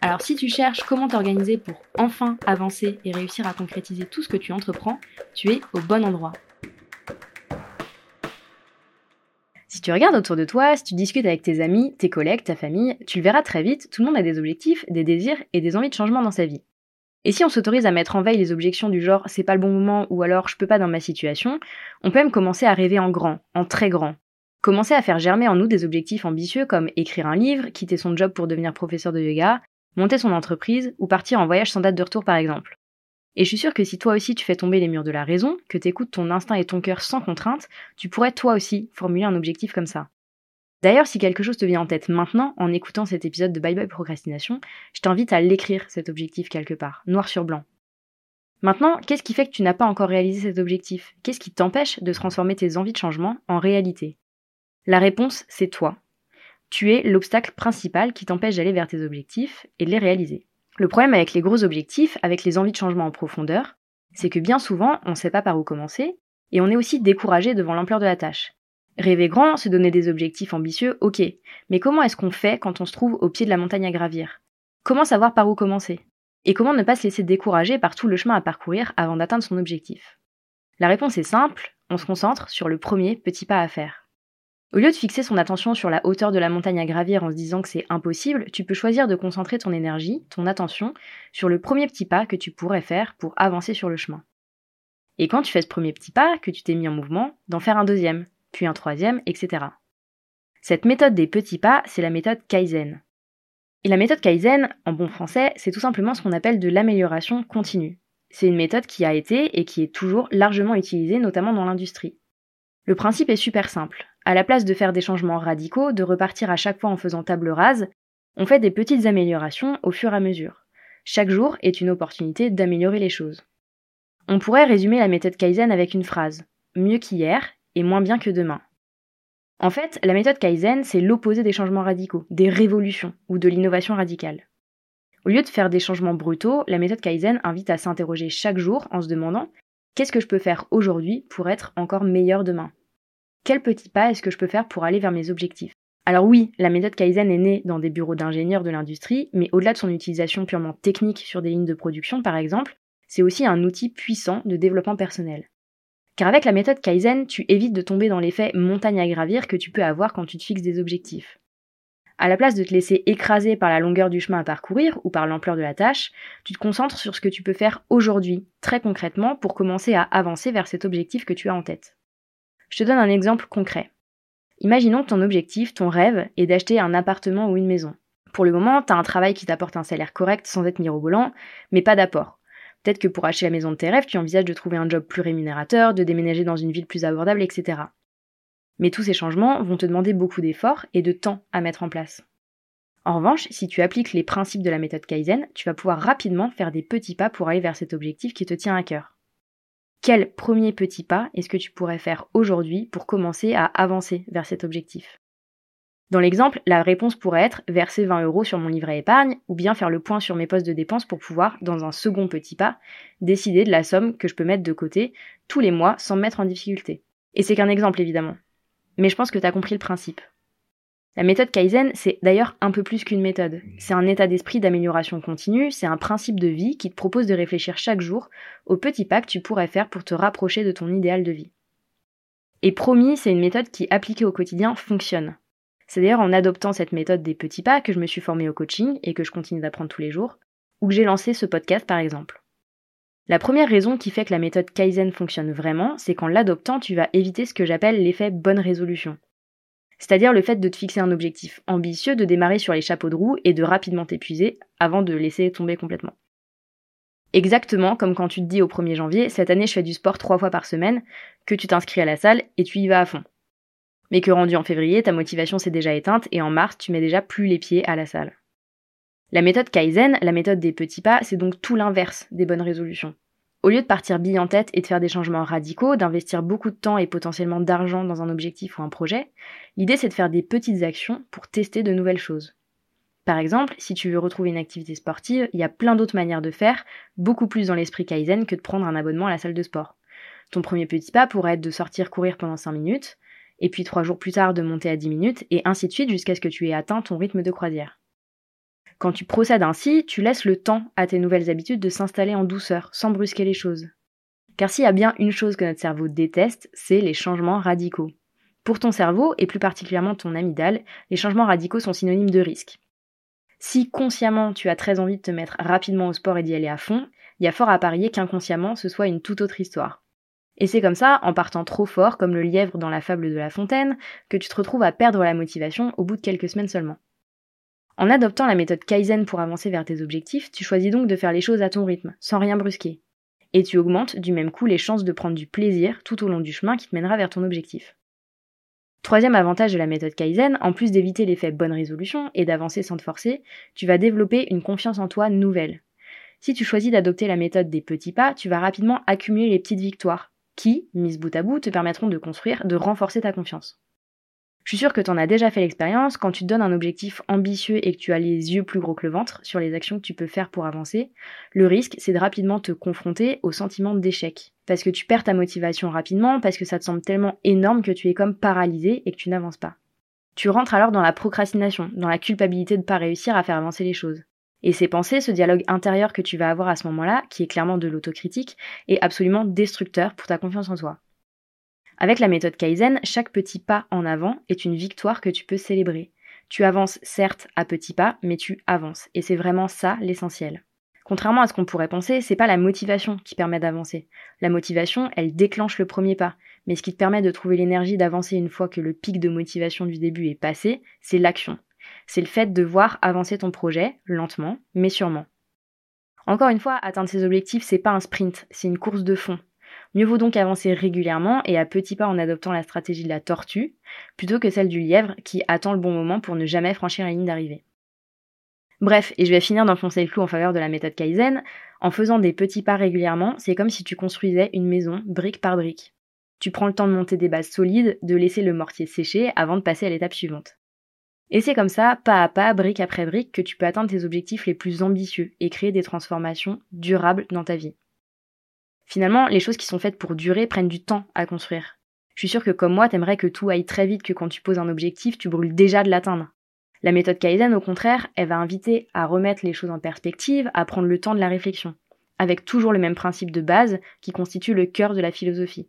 Alors si tu cherches comment t'organiser pour enfin avancer et réussir à concrétiser tout ce que tu entreprends, tu es au bon endroit. Si tu regardes autour de toi, si tu discutes avec tes amis, tes collègues, ta famille, tu le verras très vite, tout le monde a des objectifs, des désirs et des envies de changement dans sa vie. Et si on s'autorise à mettre en veille les objections du genre c'est pas le bon moment ou alors je peux pas dans ma situation, on peut même commencer à rêver en grand, en très grand. Commencer à faire germer en nous des objectifs ambitieux comme écrire un livre, quitter son job pour devenir professeur de yoga, monter son entreprise ou partir en voyage sans date de retour par exemple. Et je suis sûre que si toi aussi tu fais tomber les murs de la raison, que t'écoutes ton instinct et ton cœur sans contrainte, tu pourrais toi aussi formuler un objectif comme ça. D'ailleurs, si quelque chose te vient en tête maintenant, en écoutant cet épisode de Bye Bye Procrastination, je t'invite à l'écrire cet objectif quelque part, noir sur blanc. Maintenant, qu'est-ce qui fait que tu n'as pas encore réalisé cet objectif? Qu'est-ce qui t'empêche de transformer tes envies de changement en réalité? La réponse, c'est toi. Tu es l'obstacle principal qui t'empêche d'aller vers tes objectifs et de les réaliser. Le problème avec les gros objectifs, avec les envies de changement en profondeur, c'est que bien souvent, on ne sait pas par où commencer, et on est aussi découragé devant l'ampleur de la tâche. Rêver grand, se donner des objectifs ambitieux, ok, mais comment est-ce qu'on fait quand on se trouve au pied de la montagne à gravir? Comment savoir par où commencer? Et comment ne pas se laisser décourager par tout le chemin à parcourir avant d'atteindre son objectif? La réponse est simple, on se concentre sur le premier petit pas à faire. Au lieu de fixer son attention sur la hauteur de la montagne à gravir en se disant que c'est impossible, tu peux choisir de concentrer ton énergie, ton attention, sur le premier petit pas que tu pourrais faire pour avancer sur le chemin. Et quand tu fais ce premier petit pas, que tu t'es mis en mouvement, d'en faire un deuxième, puis un troisième, etc. Cette méthode des petits pas, c'est la méthode Kaizen. Et la méthode Kaizen, en bon français, c'est tout simplement ce qu'on appelle de l'amélioration continue. C'est une méthode qui a été et qui est toujours largement utilisée, notamment dans l'industrie. Le principe est super simple. À la place de faire des changements radicaux, de repartir à chaque fois en faisant table rase, on fait des petites améliorations au fur et à mesure. Chaque jour est une opportunité d'améliorer les choses. On pourrait résumer la méthode Kaizen avec une phrase mieux qu'hier et moins bien que demain. En fait, la méthode Kaizen, c'est l'opposé des changements radicaux, des révolutions ou de l'innovation radicale. Au lieu de faire des changements brutaux, la méthode Kaizen invite à s'interroger chaque jour en se demandant Qu'est-ce que je peux faire aujourd'hui pour être encore meilleur demain? Quel petit pas est-ce que je peux faire pour aller vers mes objectifs? Alors oui, la méthode Kaizen est née dans des bureaux d'ingénieurs de l'industrie, mais au-delà de son utilisation purement technique sur des lignes de production par exemple, c'est aussi un outil puissant de développement personnel. Car avec la méthode Kaizen, tu évites de tomber dans l'effet montagne à gravir que tu peux avoir quand tu te fixes des objectifs. À la place de te laisser écraser par la longueur du chemin à parcourir ou par l'ampleur de la tâche, tu te concentres sur ce que tu peux faire aujourd'hui, très concrètement, pour commencer à avancer vers cet objectif que tu as en tête. Je te donne un exemple concret. Imaginons que ton objectif, ton rêve, est d'acheter un appartement ou une maison. Pour le moment, tu as un travail qui t'apporte un salaire correct sans être mirobolant, mais pas d'apport. Peut-être que pour acheter la maison de tes rêves, tu envisages de trouver un job plus rémunérateur, de déménager dans une ville plus abordable, etc. Mais tous ces changements vont te demander beaucoup d'efforts et de temps à mettre en place. En revanche, si tu appliques les principes de la méthode Kaizen, tu vas pouvoir rapidement faire des petits pas pour aller vers cet objectif qui te tient à cœur. Quel premier petit pas est-ce que tu pourrais faire aujourd'hui pour commencer à avancer vers cet objectif? Dans l'exemple, la réponse pourrait être verser 20 euros sur mon livret épargne ou bien faire le point sur mes postes de dépenses pour pouvoir, dans un second petit pas, décider de la somme que je peux mettre de côté tous les mois sans me mettre en difficulté. Et c'est qu'un exemple évidemment mais je pense que tu as compris le principe. La méthode Kaizen, c'est d'ailleurs un peu plus qu'une méthode. C'est un état d'esprit d'amélioration continue, c'est un principe de vie qui te propose de réfléchir chaque jour aux petits pas que tu pourrais faire pour te rapprocher de ton idéal de vie. Et promis, c'est une méthode qui, appliquée au quotidien, fonctionne. C'est d'ailleurs en adoptant cette méthode des petits pas que je me suis formée au coaching et que je continue d'apprendre tous les jours, ou que j'ai lancé ce podcast par exemple. La première raison qui fait que la méthode Kaizen fonctionne vraiment, c'est qu'en l'adoptant, tu vas éviter ce que j'appelle l'effet bonne résolution. C'est-à-dire le fait de te fixer un objectif ambitieux, de démarrer sur les chapeaux de roue et de rapidement t'épuiser avant de laisser tomber complètement. Exactement comme quand tu te dis au 1er janvier, cette année je fais du sport trois fois par semaine, que tu t'inscris à la salle et tu y vas à fond. Mais que rendu en février, ta motivation s'est déjà éteinte et en mars, tu mets déjà plus les pieds à la salle. La méthode Kaizen, la méthode des petits pas, c'est donc tout l'inverse des bonnes résolutions. Au lieu de partir bille en tête et de faire des changements radicaux, d'investir beaucoup de temps et potentiellement d'argent dans un objectif ou un projet, l'idée c'est de faire des petites actions pour tester de nouvelles choses. Par exemple, si tu veux retrouver une activité sportive, il y a plein d'autres manières de faire, beaucoup plus dans l'esprit Kaizen que de prendre un abonnement à la salle de sport. Ton premier petit pas pourrait être de sortir courir pendant 5 minutes, et puis 3 jours plus tard de monter à 10 minutes, et ainsi de suite jusqu'à ce que tu aies atteint ton rythme de croisière. Quand tu procèdes ainsi, tu laisses le temps à tes nouvelles habitudes de s'installer en douceur, sans brusquer les choses. Car s'il y a bien une chose que notre cerveau déteste, c'est les changements radicaux. Pour ton cerveau, et plus particulièrement ton amygdale, les changements radicaux sont synonymes de risque. Si consciemment tu as très envie de te mettre rapidement au sport et d'y aller à fond, il y a fort à parier qu'inconsciemment ce soit une toute autre histoire. Et c'est comme ça, en partant trop fort, comme le lièvre dans la fable de la fontaine, que tu te retrouves à perdre la motivation au bout de quelques semaines seulement. En adoptant la méthode Kaizen pour avancer vers tes objectifs, tu choisis donc de faire les choses à ton rythme, sans rien brusquer. Et tu augmentes du même coup les chances de prendre du plaisir tout au long du chemin qui te mènera vers ton objectif. Troisième avantage de la méthode Kaizen, en plus d'éviter l'effet bonne résolution et d'avancer sans te forcer, tu vas développer une confiance en toi nouvelle. Si tu choisis d'adopter la méthode des petits pas, tu vas rapidement accumuler les petites victoires, qui, mises bout à bout, te permettront de construire, de renforcer ta confiance. Je suis sûre que tu en as déjà fait l'expérience, quand tu te donnes un objectif ambitieux et que tu as les yeux plus gros que le ventre sur les actions que tu peux faire pour avancer, le risque c'est de rapidement te confronter au sentiment d'échec. Parce que tu perds ta motivation rapidement, parce que ça te semble tellement énorme que tu es comme paralysé et que tu n'avances pas. Tu rentres alors dans la procrastination, dans la culpabilité de ne pas réussir à faire avancer les choses. Et ces pensées, ce dialogue intérieur que tu vas avoir à ce moment-là, qui est clairement de l'autocritique, est absolument destructeur pour ta confiance en toi. Avec la méthode Kaizen, chaque petit pas en avant est une victoire que tu peux célébrer. Tu avances certes à petits pas, mais tu avances. Et c'est vraiment ça l'essentiel. Contrairement à ce qu'on pourrait penser, c'est pas la motivation qui permet d'avancer. La motivation, elle déclenche le premier pas. Mais ce qui te permet de trouver l'énergie d'avancer une fois que le pic de motivation du début est passé, c'est l'action. C'est le fait de voir avancer ton projet, lentement, mais sûrement. Encore une fois, atteindre ses objectifs, c'est pas un sprint, c'est une course de fond. Mieux vaut donc avancer régulièrement et à petits pas en adoptant la stratégie de la tortue, plutôt que celle du lièvre qui attend le bon moment pour ne jamais franchir la ligne d'arrivée. Bref, et je vais finir d'enfoncer le clou en faveur de la méthode Kaizen, en faisant des petits pas régulièrement, c'est comme si tu construisais une maison brique par brique. Tu prends le temps de monter des bases solides, de laisser le mortier sécher avant de passer à l'étape suivante. Et c'est comme ça, pas à pas, brique après brique, que tu peux atteindre tes objectifs les plus ambitieux et créer des transformations durables dans ta vie. Finalement, les choses qui sont faites pour durer prennent du temps à construire. Je suis sûre que comme moi, t'aimerais que tout aille très vite, que quand tu poses un objectif, tu brûles déjà de l'atteindre. La méthode Kaizen, au contraire, elle va inviter à remettre les choses en perspective, à prendre le temps de la réflexion, avec toujours le même principe de base qui constitue le cœur de la philosophie.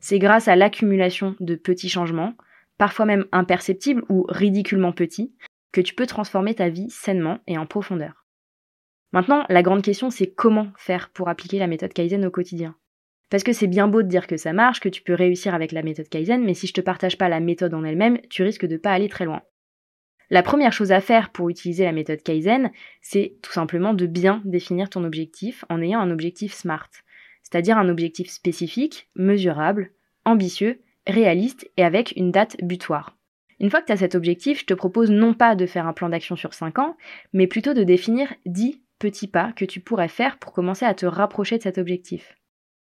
C'est grâce à l'accumulation de petits changements, parfois même imperceptibles ou ridiculement petits, que tu peux transformer ta vie sainement et en profondeur. Maintenant, la grande question, c'est comment faire pour appliquer la méthode Kaizen au quotidien. Parce que c'est bien beau de dire que ça marche, que tu peux réussir avec la méthode Kaizen, mais si je te partage pas la méthode en elle-même, tu risques de pas aller très loin. La première chose à faire pour utiliser la méthode Kaizen, c'est tout simplement de bien définir ton objectif en ayant un objectif SMART, c'est-à-dire un objectif spécifique, mesurable, ambitieux, réaliste et avec une date butoir. Une fois que tu as cet objectif, je te propose non pas de faire un plan d'action sur 5 ans, mais plutôt de définir 10 petits pas que tu pourrais faire pour commencer à te rapprocher de cet objectif.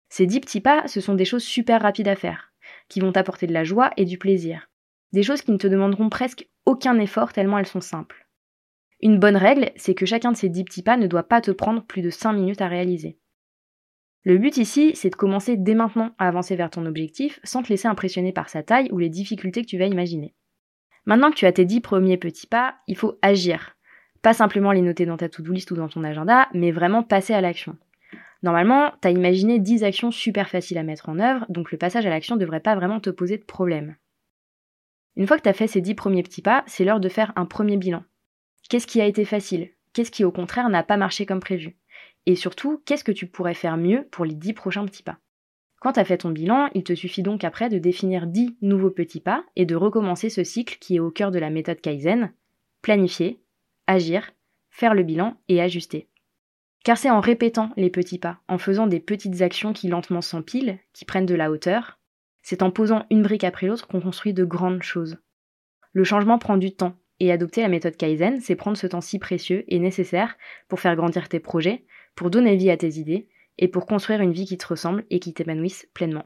Ces dix petits pas, ce sont des choses super rapides à faire, qui vont t'apporter de la joie et du plaisir. Des choses qui ne te demanderont presque aucun effort tellement elles sont simples. Une bonne règle, c'est que chacun de ces dix petits pas ne doit pas te prendre plus de 5 minutes à réaliser. Le but ici, c'est de commencer dès maintenant à avancer vers ton objectif sans te laisser impressionner par sa taille ou les difficultés que tu vas imaginer. Maintenant que tu as tes dix premiers petits pas, il faut agir. Pas simplement les noter dans ta to-do list ou dans ton agenda, mais vraiment passer à l'action. Normalement, t'as imaginé 10 actions super faciles à mettre en œuvre, donc le passage à l'action devrait pas vraiment te poser de problème. Une fois que t'as fait ces 10 premiers petits pas, c'est l'heure de faire un premier bilan. Qu'est-ce qui a été facile? Qu'est-ce qui au contraire n'a pas marché comme prévu? Et surtout, qu'est-ce que tu pourrais faire mieux pour les 10 prochains petits pas? Quand t'as fait ton bilan, il te suffit donc après de définir 10 nouveaux petits pas et de recommencer ce cycle qui est au cœur de la méthode Kaizen, planifier, agir, faire le bilan et ajuster. Car c'est en répétant les petits pas, en faisant des petites actions qui lentement s'empilent, qui prennent de la hauteur, c'est en posant une brique après l'autre qu'on construit de grandes choses. Le changement prend du temps, et adopter la méthode Kaizen, c'est prendre ce temps si précieux et nécessaire pour faire grandir tes projets, pour donner vie à tes idées et pour construire une vie qui te ressemble et qui t'épanouisse pleinement.